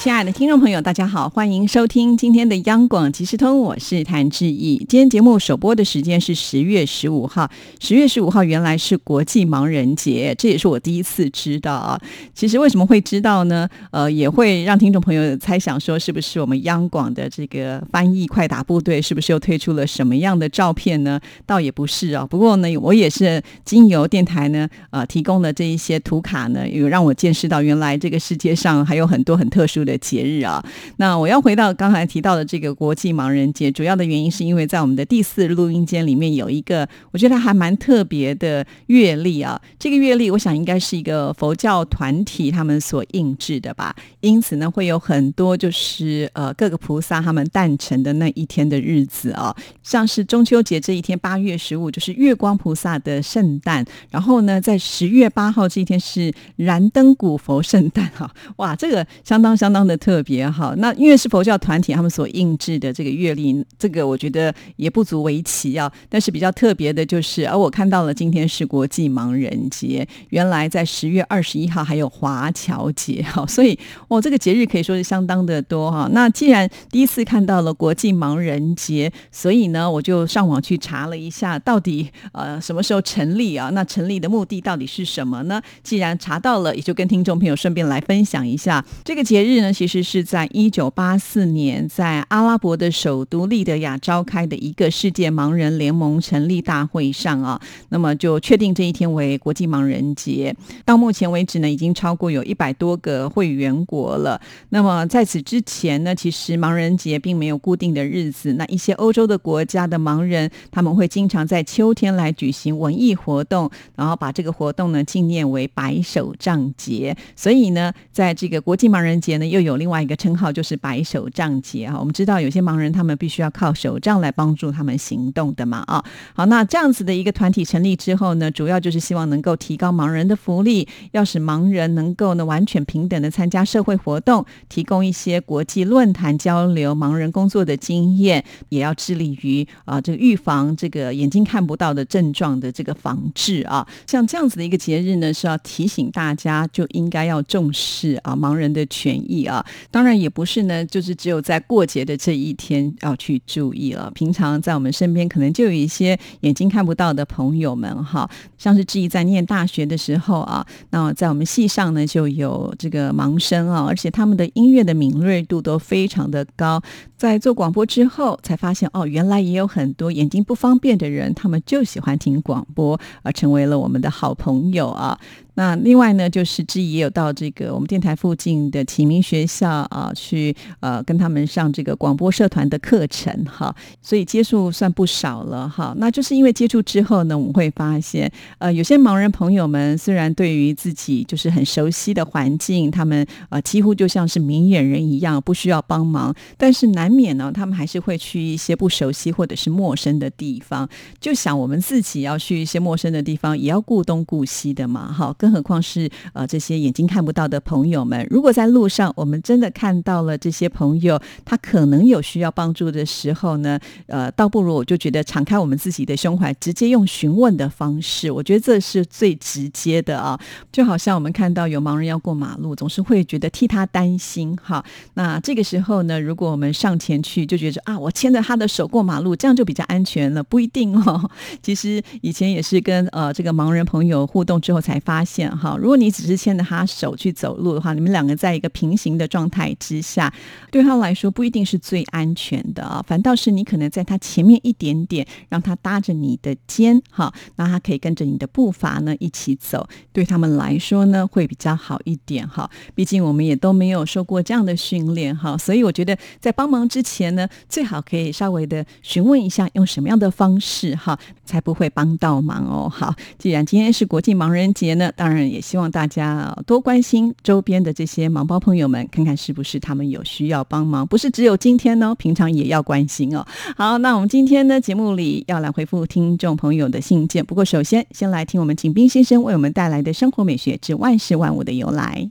亲爱的听众朋友，大家好，欢迎收听今天的央广即时通，我是谭志毅。今天节目首播的时间是十月十五号，十月十五号原来是国际盲人节，这也是我第一次知道啊。其实为什么会知道呢？呃，也会让听众朋友猜想说，是不是我们央广的这个翻译快打部队，是不是又推出了什么样的照片呢？倒也不是啊。不过呢，我也是经由电台呢，呃，提供的这一些图卡呢，有让我见识到原来这个世界上还有很多很特殊的。的节日啊，那我要回到刚才提到的这个国际盲人节，主要的原因是因为在我们的第四录音间里面有一个，我觉得还蛮特别的乐历啊。这个乐历，我想应该是一个佛教团体他们所印制的吧。因此呢，会有很多就是呃各个菩萨他们诞辰的那一天的日子啊，像是中秋节这一天，八月十五就是月光菩萨的圣诞，然后呢，在十月八号这一天是燃灯古佛圣诞哈。哇，这个相当相当。的特别好，那因为是佛教团体他们所印制的这个阅历，这个我觉得也不足为奇啊。但是比较特别的就是，而我看到了今天是国际盲人节，原来在十月二十一号还有华侨节哈，所以哦，这个节日可以说是相当的多哈。那既然第一次看到了国际盲人节，所以呢，我就上网去查了一下，到底呃什么时候成立啊？那成立的目的到底是什么呢？既然查到了，也就跟听众朋友顺便来分享一下这个节日呢。其实是在一九八四年，在阿拉伯的首都利德亚召开的一个世界盲人联盟成立大会上啊，那么就确定这一天为国际盲人节。到目前为止呢，已经超过有一百多个会员国了。那么在此之前呢，其实盲人节并没有固定的日子。那一些欧洲的国家的盲人，他们会经常在秋天来举行文艺活动，然后把这个活动呢纪念为白手杖节。所以呢，在这个国际盲人节呢，又有另外一个称号，就是白手杖节啊。我们知道有些盲人他们必须要靠手杖来帮助他们行动的嘛啊。好，那这样子的一个团体成立之后呢，主要就是希望能够提高盲人的福利，要使盲人能够呢完全平等的参加社会活动，提供一些国际论坛交流盲人工作的经验，也要致力于啊这个预防这个眼睛看不到的症状的这个防治啊。像这样子的一个节日呢，是要提醒大家就应该要重视啊盲人的权益啊。当然也不是呢，就是只有在过节的这一天要去注意了。平常在我们身边可能就有一些眼睛看不到的朋友们哈，像是志毅在念大学的时候啊，那在我们系上呢就有这个盲生啊，而且他们的音乐的敏锐度都非常的高。在做广播之后才发现哦，原来也有很多眼睛不方便的人，他们就喜欢听广播，而成为了我们的好朋友啊。那另外呢，就是之也有到这个我们电台附近的启明学校啊，去呃跟他们上这个广播社团的课程哈，所以接触算不少了哈。那就是因为接触之后呢，我们会发现，呃，有些盲人朋友们虽然对于自己就是很熟悉的环境，他们呃几乎就像是明眼人一样，不需要帮忙，但是难免呢，他们还是会去一些不熟悉或者是陌生的地方，就想我们自己要去一些陌生的地方，也要顾东顾西的嘛，哈，跟。何况是呃这些眼睛看不到的朋友们，如果在路上我们真的看到了这些朋友，他可能有需要帮助的时候呢，呃，倒不如我就觉得敞开我们自己的胸怀，直接用询问的方式，我觉得这是最直接的啊。就好像我们看到有盲人要过马路，总是会觉得替他担心哈。那这个时候呢，如果我们上前去，就觉得啊，我牵着他的手过马路，这样就比较安全了，不一定哦。其实以前也是跟呃这个盲人朋友互动之后才发现。哈，如果你只是牵着他手去走路的话，你们两个在一个平行的状态之下，对他来说不一定是最安全的啊。反倒是你可能在他前面一点点，让他搭着你的肩，哈，那他可以跟着你的步伐呢一起走，对他们来说呢会比较好一点哈。毕竟我们也都没有受过这样的训练哈，所以我觉得在帮忙之前呢，最好可以稍微的询问一下用什么样的方式哈，才不会帮到忙哦。好，既然今天是国际盲人节呢。当然也希望大家多关心周边的这些盲包朋友们，看看是不是他们有需要帮忙，不是只有今天呢，平常也要关心哦。好，那我们今天呢节目里要来回复听众朋友的信件，不过首先先来听我们景斌先生为我们带来的生活美学之万事万物的由来。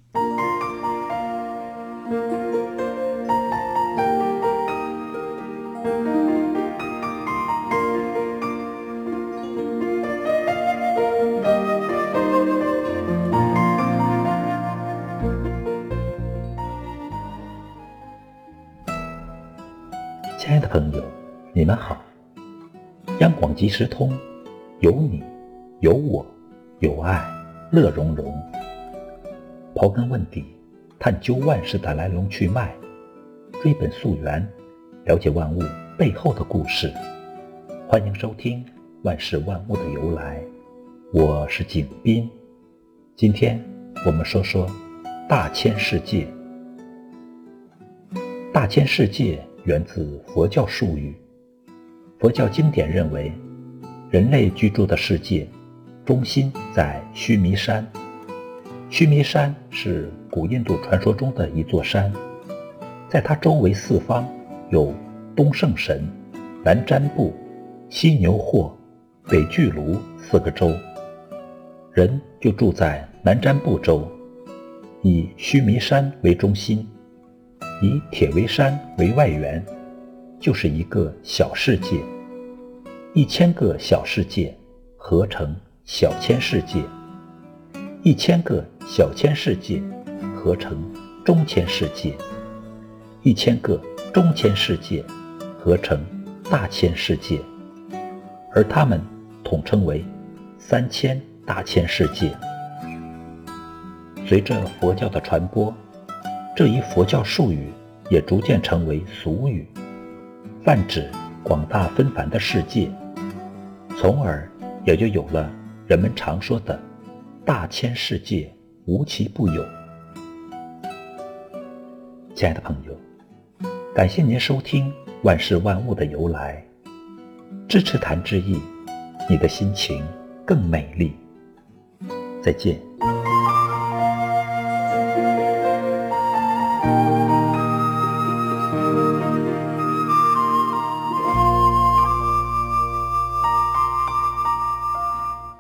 们好！央广即时通，有你，有我，有爱，乐融融。刨根问底，探究万事的来龙去脉，追本溯源，了解万物背后的故事。欢迎收听《万事万物的由来》，我是景斌。今天我们说说大千世界。大千世界。源自佛教术语。佛教经典认为，人类居住的世界中心在须弥山。须弥山是古印度传说中的一座山，在它周围四方有东胜神、南瞻部、西牛货、北俱卢四个州，人就住在南瞻部州，以须弥山为中心。以铁围山为外缘，就是一个小世界。一千个小世界合成小千世界，一千个小千世界合成中千世界，一千个中千世界合成大千世界，而它们统称为三千大千世界。随着佛教的传播。这一佛教术语也逐渐成为俗语，泛指广大纷繁的世界，从而也就有了人们常说的“大千世界无奇不有”。亲爱的朋友，感谢您收听《万事万物的由来》，支持谭志毅，你的心情更美丽。再见。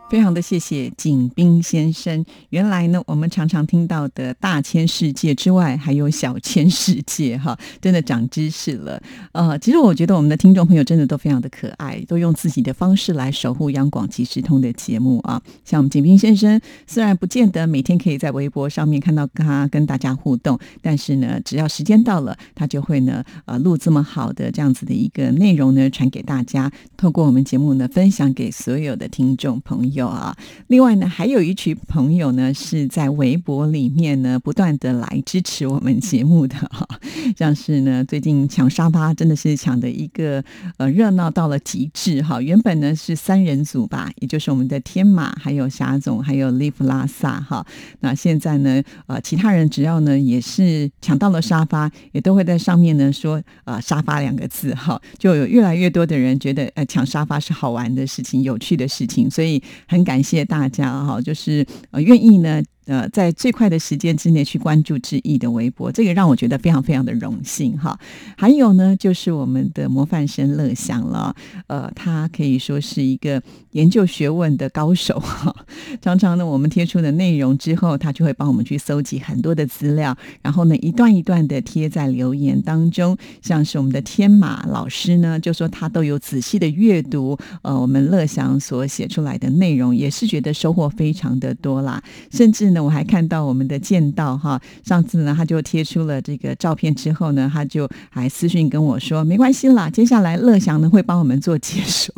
非常的谢谢景斌先生。原来呢，我们常常听到的大千世界之外，还有小千世界，哈，真的长知识了。呃，其实我觉得我们的听众朋友真的都非常的可爱，都用自己的方式来守护央广即时通的节目啊。像我们景斌先生，虽然不见得每天可以在微博上面看到他跟大家互动，但是呢，只要时间到了，他就会呢，呃，录这么好的这样子的一个内容呢，传给大家，透过我们节目呢，分享给所有的听众朋友。有啊，另外呢，还有一群朋友呢，是在微博里面呢，不断的来支持我们节目的哈，像是呢，最近抢沙发真的是抢的一个呃热闹到了极致哈。原本呢是三人组吧，也就是我们的天马、还有霞总、还有利弗拉萨哈。那现在呢，呃，其他人只要呢也是抢到了沙发，也都会在上面呢说呃沙发两个字哈，就有越来越多的人觉得呃抢沙发是好玩的事情、有趣的事情，所以。很感谢大家哈，就是呃愿意呢。呃，在最快的时间之内去关注志毅的微博，这个让我觉得非常非常的荣幸哈。还有呢，就是我们的模范生乐祥了，呃，他可以说是一个研究学问的高手哈。常常呢，我们贴出的内容之后，他就会帮我们去搜集很多的资料，然后呢，一段一段的贴在留言当中。像是我们的天马老师呢，就说他都有仔细的阅读，呃，我们乐祥所写出来的内容，也是觉得收获非常的多啦，甚至呢。我还看到我们的剑道哈，上次呢他就贴出了这个照片之后呢，他就还私信跟我说，没关系啦，接下来乐祥呢会帮我们做解说。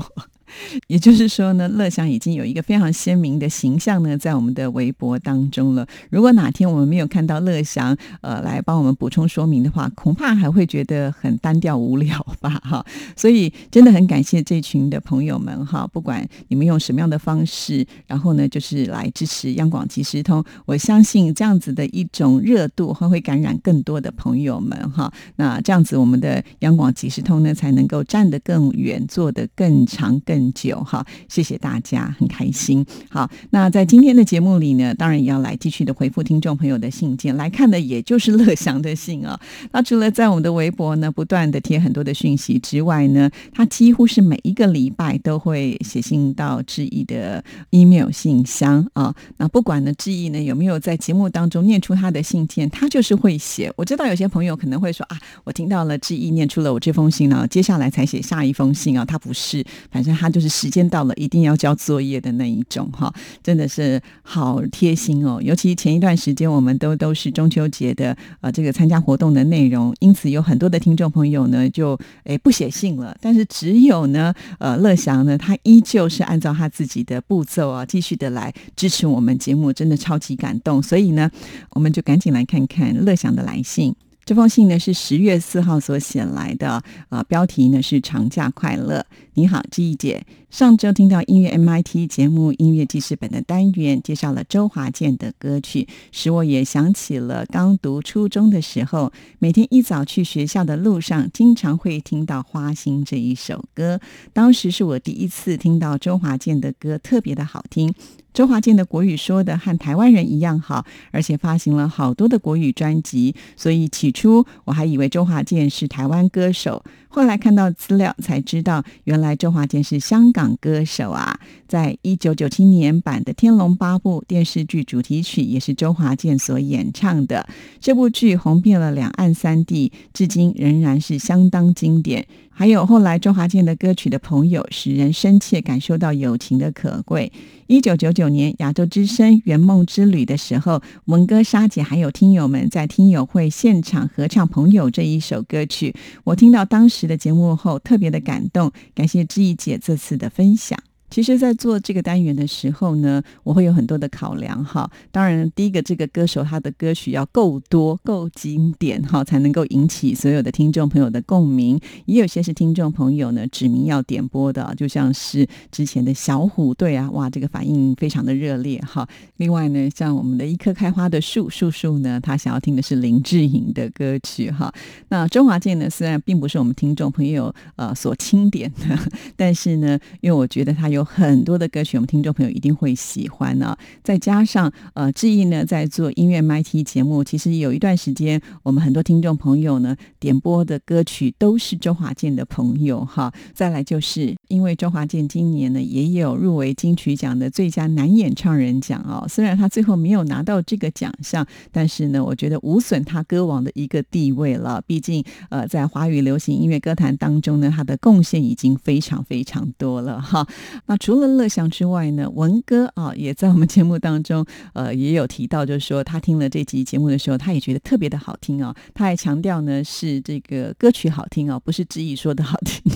也就是说呢，乐祥已经有一个非常鲜明的形象呢，在我们的微博当中了。如果哪天我们没有看到乐祥呃来帮我们补充说明的话，恐怕还会觉得很单调无聊吧，哈。所以真的很感谢这群的朋友们哈，不管你们用什么样的方式，然后呢，就是来支持央广即时通。我相信这样子的一种热度，会会感染更多的朋友们哈。那这样子，我们的央广即时通呢，才能够站得更远，做得更长更。更久哈。谢谢大家，很开心。好，那在今天的节目里呢，当然也要来继续的回复听众朋友的信件。来看的也就是乐祥的信啊。那除了在我们的微博呢不断的贴很多的讯息之外呢，他几乎是每一个礼拜都会写信到志毅的 email 信箱啊。那不管呢志毅呢有没有在节目当中念出他的信件，他就是会写。我知道有些朋友可能会说啊，我听到了志毅念出了我这封信呢，接下来才写下一封信啊。他不是，反正他就是时间到了一定要交作业的那一种哈，真的是好贴心哦。尤其前一段时间我们都都是中秋节的呃这个参加活动的内容，因此有很多的听众朋友呢就诶不写信了，但是只有呢呃乐祥呢，他依旧是按照他自己的步骤啊，继续的来支持我们节目，真的超级感动。所以呢，我们就赶紧来看看乐祥的来信。这封信呢是十月四号所写来的，呃，标题呢是“长假快乐”。你好，志毅姐。上周听到音乐 MIT 节目音乐记事本的单元，介绍了周华健的歌曲，使我也想起了刚读初中的时候，每天一早去学校的路上，经常会听到《花心》这一首歌。当时是我第一次听到周华健的歌，特别的好听。周华健的国语说的和台湾人一样好，而且发行了好多的国语专辑，所以起初我还以为周华健是台湾歌手。后来看到资料才知道，原来周华健是香港歌手啊！在一九九七年版的《天龙八部》电视剧主题曲也是周华健所演唱的。这部剧红遍了两岸三地，至今仍然是相当经典。还有后来周华健的歌曲的朋友，使人深切感受到友情的可贵。一九九九年亚洲之声圆梦之旅的时候，文哥、沙姐还有听友们在听友会现场合唱《朋友》这一首歌曲。我听到当时的节目后，特别的感动。感谢志毅姐这次的分享。其实，在做这个单元的时候呢，我会有很多的考量哈。当然，第一个，这个歌手他的歌曲要够多、够经典哈，才能够引起所有的听众朋友的共鸣。也有些是听众朋友呢指名要点播的，就像是之前的小虎队啊，哇，这个反应非常的热烈哈。另外呢，像我们的一棵开花的树树树呢，他想要听的是林志颖的歌曲哈。那周华健呢，虽然并不是我们听众朋友呃所钦点的，但是呢，因为我觉得他有。有很多的歌曲，我们听众朋友一定会喜欢呢。再加上呃，志毅呢在做音乐 MT 节目，其实有一段时间，我们很多听众朋友呢点播的歌曲都是周华健的朋友哈。再来就是因为周华健今年呢也有入围金曲奖的最佳男演唱人奖哦。虽然他最后没有拿到这个奖项，但是呢，我觉得无损他歌王的一个地位了。毕竟呃，在华语流行音乐歌坛当中呢，他的贡献已经非常非常多了哈。那除了乐祥之外呢，文哥啊也在我们节目当中，呃，也有提到，就是说他听了这集节目的时候，他也觉得特别的好听哦。他还强调呢，是这个歌曲好听哦，不是之意说的好听。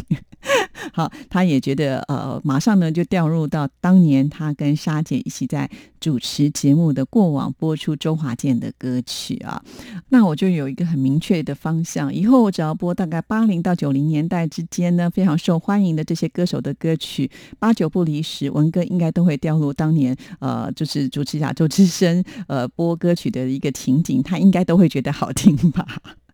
好，他也觉得呃，马上呢就掉入到当年他跟沙姐一起在主持节目的过往，播出周华健的歌曲啊。那我就有一个很明确的方向，以后我只要播大概八零到九零年代之间呢非常受欢迎的这些歌手的歌曲，八九不离十，文哥应该都会掉入当年呃，就是主持亚洲之声呃播歌曲的一个情景，他应该都会觉得好听吧。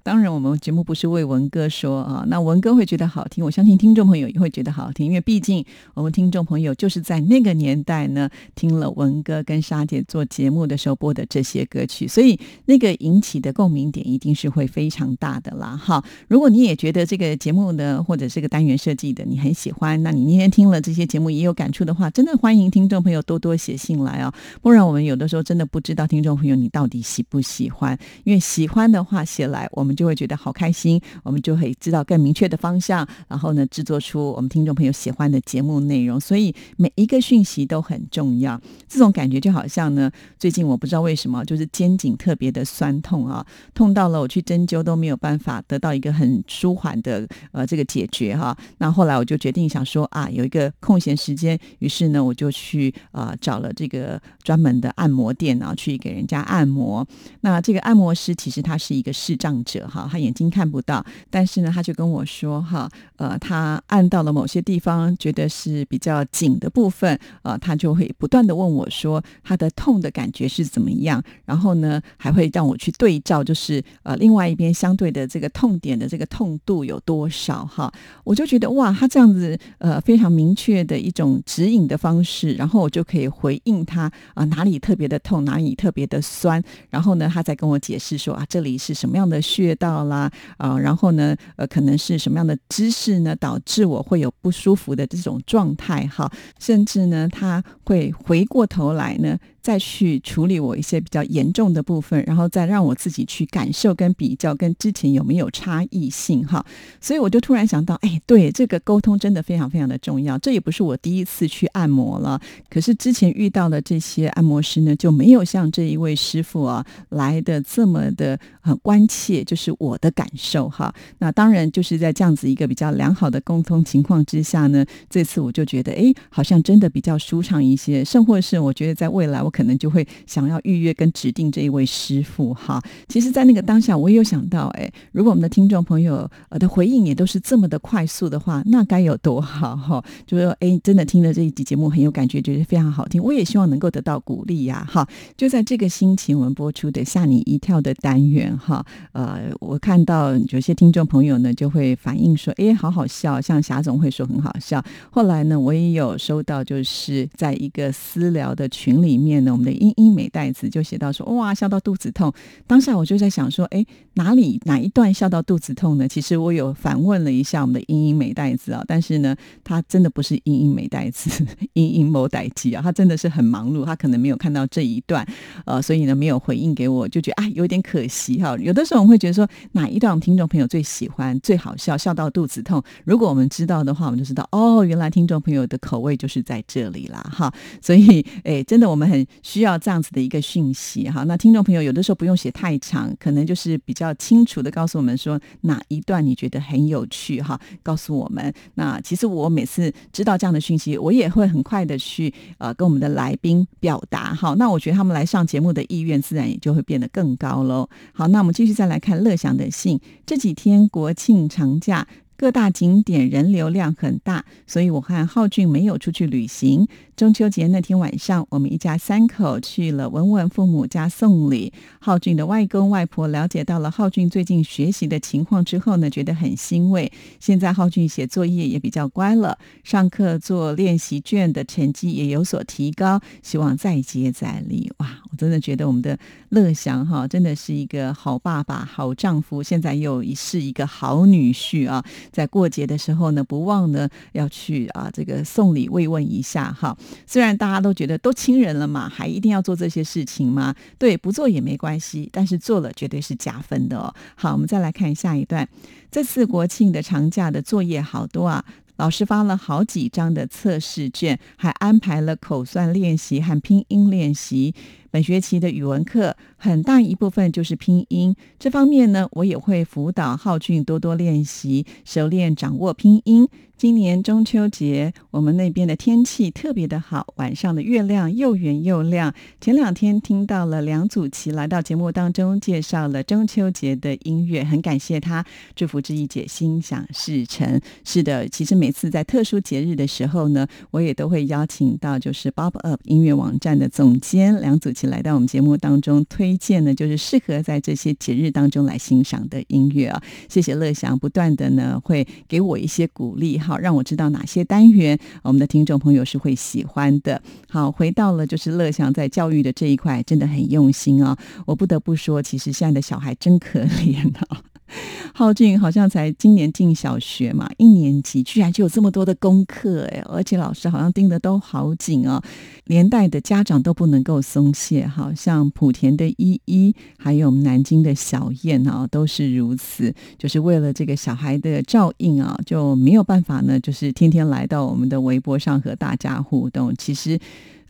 当然，我们节目不是为文哥说啊，那文哥会觉得好听，我相信听众朋友也会觉得好听，因为毕竟我们听众朋友就是在那个年代呢，听了文哥跟沙姐做节目的时候播的这些歌曲，所以那个引起的共鸣点一定是会非常大的啦。哈，如果你也觉得这个节目呢，或者这个单元设计的你很喜欢，那你那天听了这些节目也有感触的话，真的欢迎听众朋友多多写信来哦，不然我们有的时候真的不知道听众朋友你到底喜不喜欢，因为喜欢的话写来我们。就会觉得好开心，我们就可以知道更明确的方向，然后呢，制作出我们听众朋友喜欢的节目内容。所以每一个讯息都很重要。这种感觉就好像呢，最近我不知道为什么，就是肩颈特别的酸痛啊，痛到了我去针灸都没有办法得到一个很舒缓的呃这个解决哈。那后来我就决定想说啊，有一个空闲时间，于是呢，我就去啊找了这个专门的按摩店啊，去给人家按摩。那这个按摩师其实他是一个视障者。哈，他眼睛看不到，但是呢，他就跟我说哈，呃，他按到了某些地方，觉得是比较紧的部分，呃，他就会不断的问我说，他的痛的感觉是怎么样？然后呢，还会让我去对照，就是呃，另外一边相对的这个痛点的这个痛度有多少哈？我就觉得哇，他这样子呃非常明确的一种指引的方式，然后我就可以回应他啊，哪里特别的痛，哪里特别的酸，然后呢，他再跟我解释说啊，这里是什么样的穴道啦啊，然后呢，呃，可能是什么样的姿势呢，导致我会有不舒服的这种状态哈，甚至呢，他会回过头来呢。再去处理我一些比较严重的部分，然后再让我自己去感受跟比较，跟之前有没有差异性哈。所以我就突然想到，哎，对，这个沟通真的非常非常的重要。这也不是我第一次去按摩了，可是之前遇到的这些按摩师呢，就没有像这一位师傅啊来的这么的很关切，就是我的感受哈。那当然就是在这样子一个比较良好的沟通情况之下呢，这次我就觉得，哎，好像真的比较舒畅一些，甚或是我觉得在未来我。可能就会想要预约跟指定这一位师傅哈。其实，在那个当下，我也有想到，哎，如果我们的听众朋友呃的回应也都是这么的快速的话，那该有多好哈！就是说，哎，真的听了这一集节目很有感觉，觉得非常好听。我也希望能够得到鼓励呀，哈！就在这个心情，我们播出的吓你一跳的单元哈。呃，我看到有些听众朋友呢就会反映说，哎，好好笑，像霞总会说很好笑。后来呢，我也有收到，就是在一个私聊的群里面。呢我们的英英美袋子就写到说，哇，笑到肚子痛。当下我就在想说，哎，哪里哪一段笑到肚子痛呢？其实我有反问了一下我们的英英美袋子啊，但是呢，他真的不是英英美袋子，英英某代机啊，他真的是很忙碌，他可能没有看到这一段，呃，所以呢没有回应给我，就觉得啊有点可惜哈。有的时候我们会觉得说，哪一段我们听众朋友最喜欢、最好笑，笑到肚子痛？如果我们知道的话，我们就知道哦，原来听众朋友的口味就是在这里啦哈。所以，哎，真的我们很。需要这样子的一个讯息哈，那听众朋友有的时候不用写太长，可能就是比较清楚的告诉我们说哪一段你觉得很有趣哈，告诉我们。那其实我每次知道这样的讯息，我也会很快的去呃跟我们的来宾表达哈。那我觉得他们来上节目的意愿自然也就会变得更高喽。好，那我们继续再来看乐享的信，这几天国庆长假。各大景点人流量很大，所以我和浩俊没有出去旅行。中秋节那天晚上，我们一家三口去了文文父母家送礼。浩俊的外公外婆了解到了浩俊最近学习的情况之后呢，觉得很欣慰。现在浩俊写作业也比较乖了，上课做练习卷的成绩也有所提高，希望再接再厉。哇，我真的觉得我们的乐祥哈，真的是一个好爸爸、好丈夫，现在又是一个好女婿啊。在过节的时候呢，不忘呢要去啊这个送礼慰问一下哈。虽然大家都觉得都亲人了嘛，还一定要做这些事情吗？对，不做也没关系，但是做了绝对是加分的哦。好，我们再来看下一段。这次国庆的长假的作业好多啊，老师发了好几张的测试卷，还安排了口算练习和拼音练习。本学期的语文课很大一部分就是拼音，这方面呢，我也会辅导浩俊多多练习，熟练掌握拼音。今年中秋节，我们那边的天气特别的好，晚上的月亮又圆又亮。前两天听到了梁祖琪来到节目当中介绍了中秋节的音乐，很感谢他，祝福志毅姐心想事成。是的，其实每次在特殊节日的时候呢，我也都会邀请到就是 Bob Up 音乐网站的总监梁祖琪来到我们节目当中推荐呢，就是适合在这些节日当中来欣赏的音乐啊。谢谢乐祥不断的呢会给我一些鼓励哈。好，让我知道哪些单元我们的听众朋友是会喜欢的。好，回到了就是乐祥在教育的这一块，真的很用心啊！我不得不说，其实现在的小孩真可怜啊。浩俊好像才今年进小学嘛，一年级居然就有这么多的功课哎，而且老师好像盯的都好紧哦，连带的家长都不能够松懈。好像莆田的依依，还有南京的小燕啊，都是如此，就是为了这个小孩的照应啊，就没有办法呢，就是天天来到我们的微博上和大家互动。其实。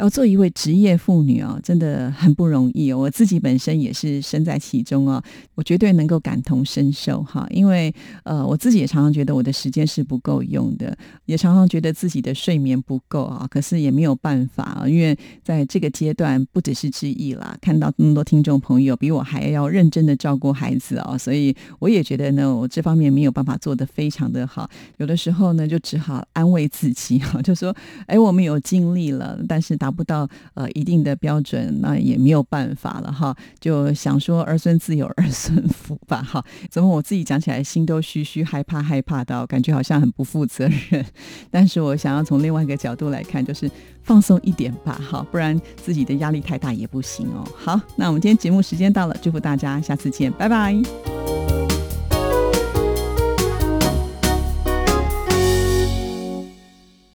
要做一位职业妇女哦，真的很不容易哦。我自己本身也是身在其中哦，我绝对能够感同身受哈。因为呃，我自己也常常觉得我的时间是不够用的，也常常觉得自己的睡眠不够啊。可是也没有办法啊，因为在这个阶段，不只是之意啦，看到那么多听众朋友比我还要认真的照顾孩子哦，所以我也觉得呢，我这方面没有办法做得非常的好。有的时候呢，就只好安慰自己哈，就说：哎，我们有尽力了，但是不到呃一定的标准，那也没有办法了哈。就想说儿孙自有儿孙福吧哈。怎么我自己讲起来心都虚虚害怕害怕到，感觉好像很不负责任。但是我想要从另外一个角度来看，就是放松一点吧哈，不然自己的压力太大也不行哦。好，那我们今天节目时间到了，祝福大家，下次见，拜拜。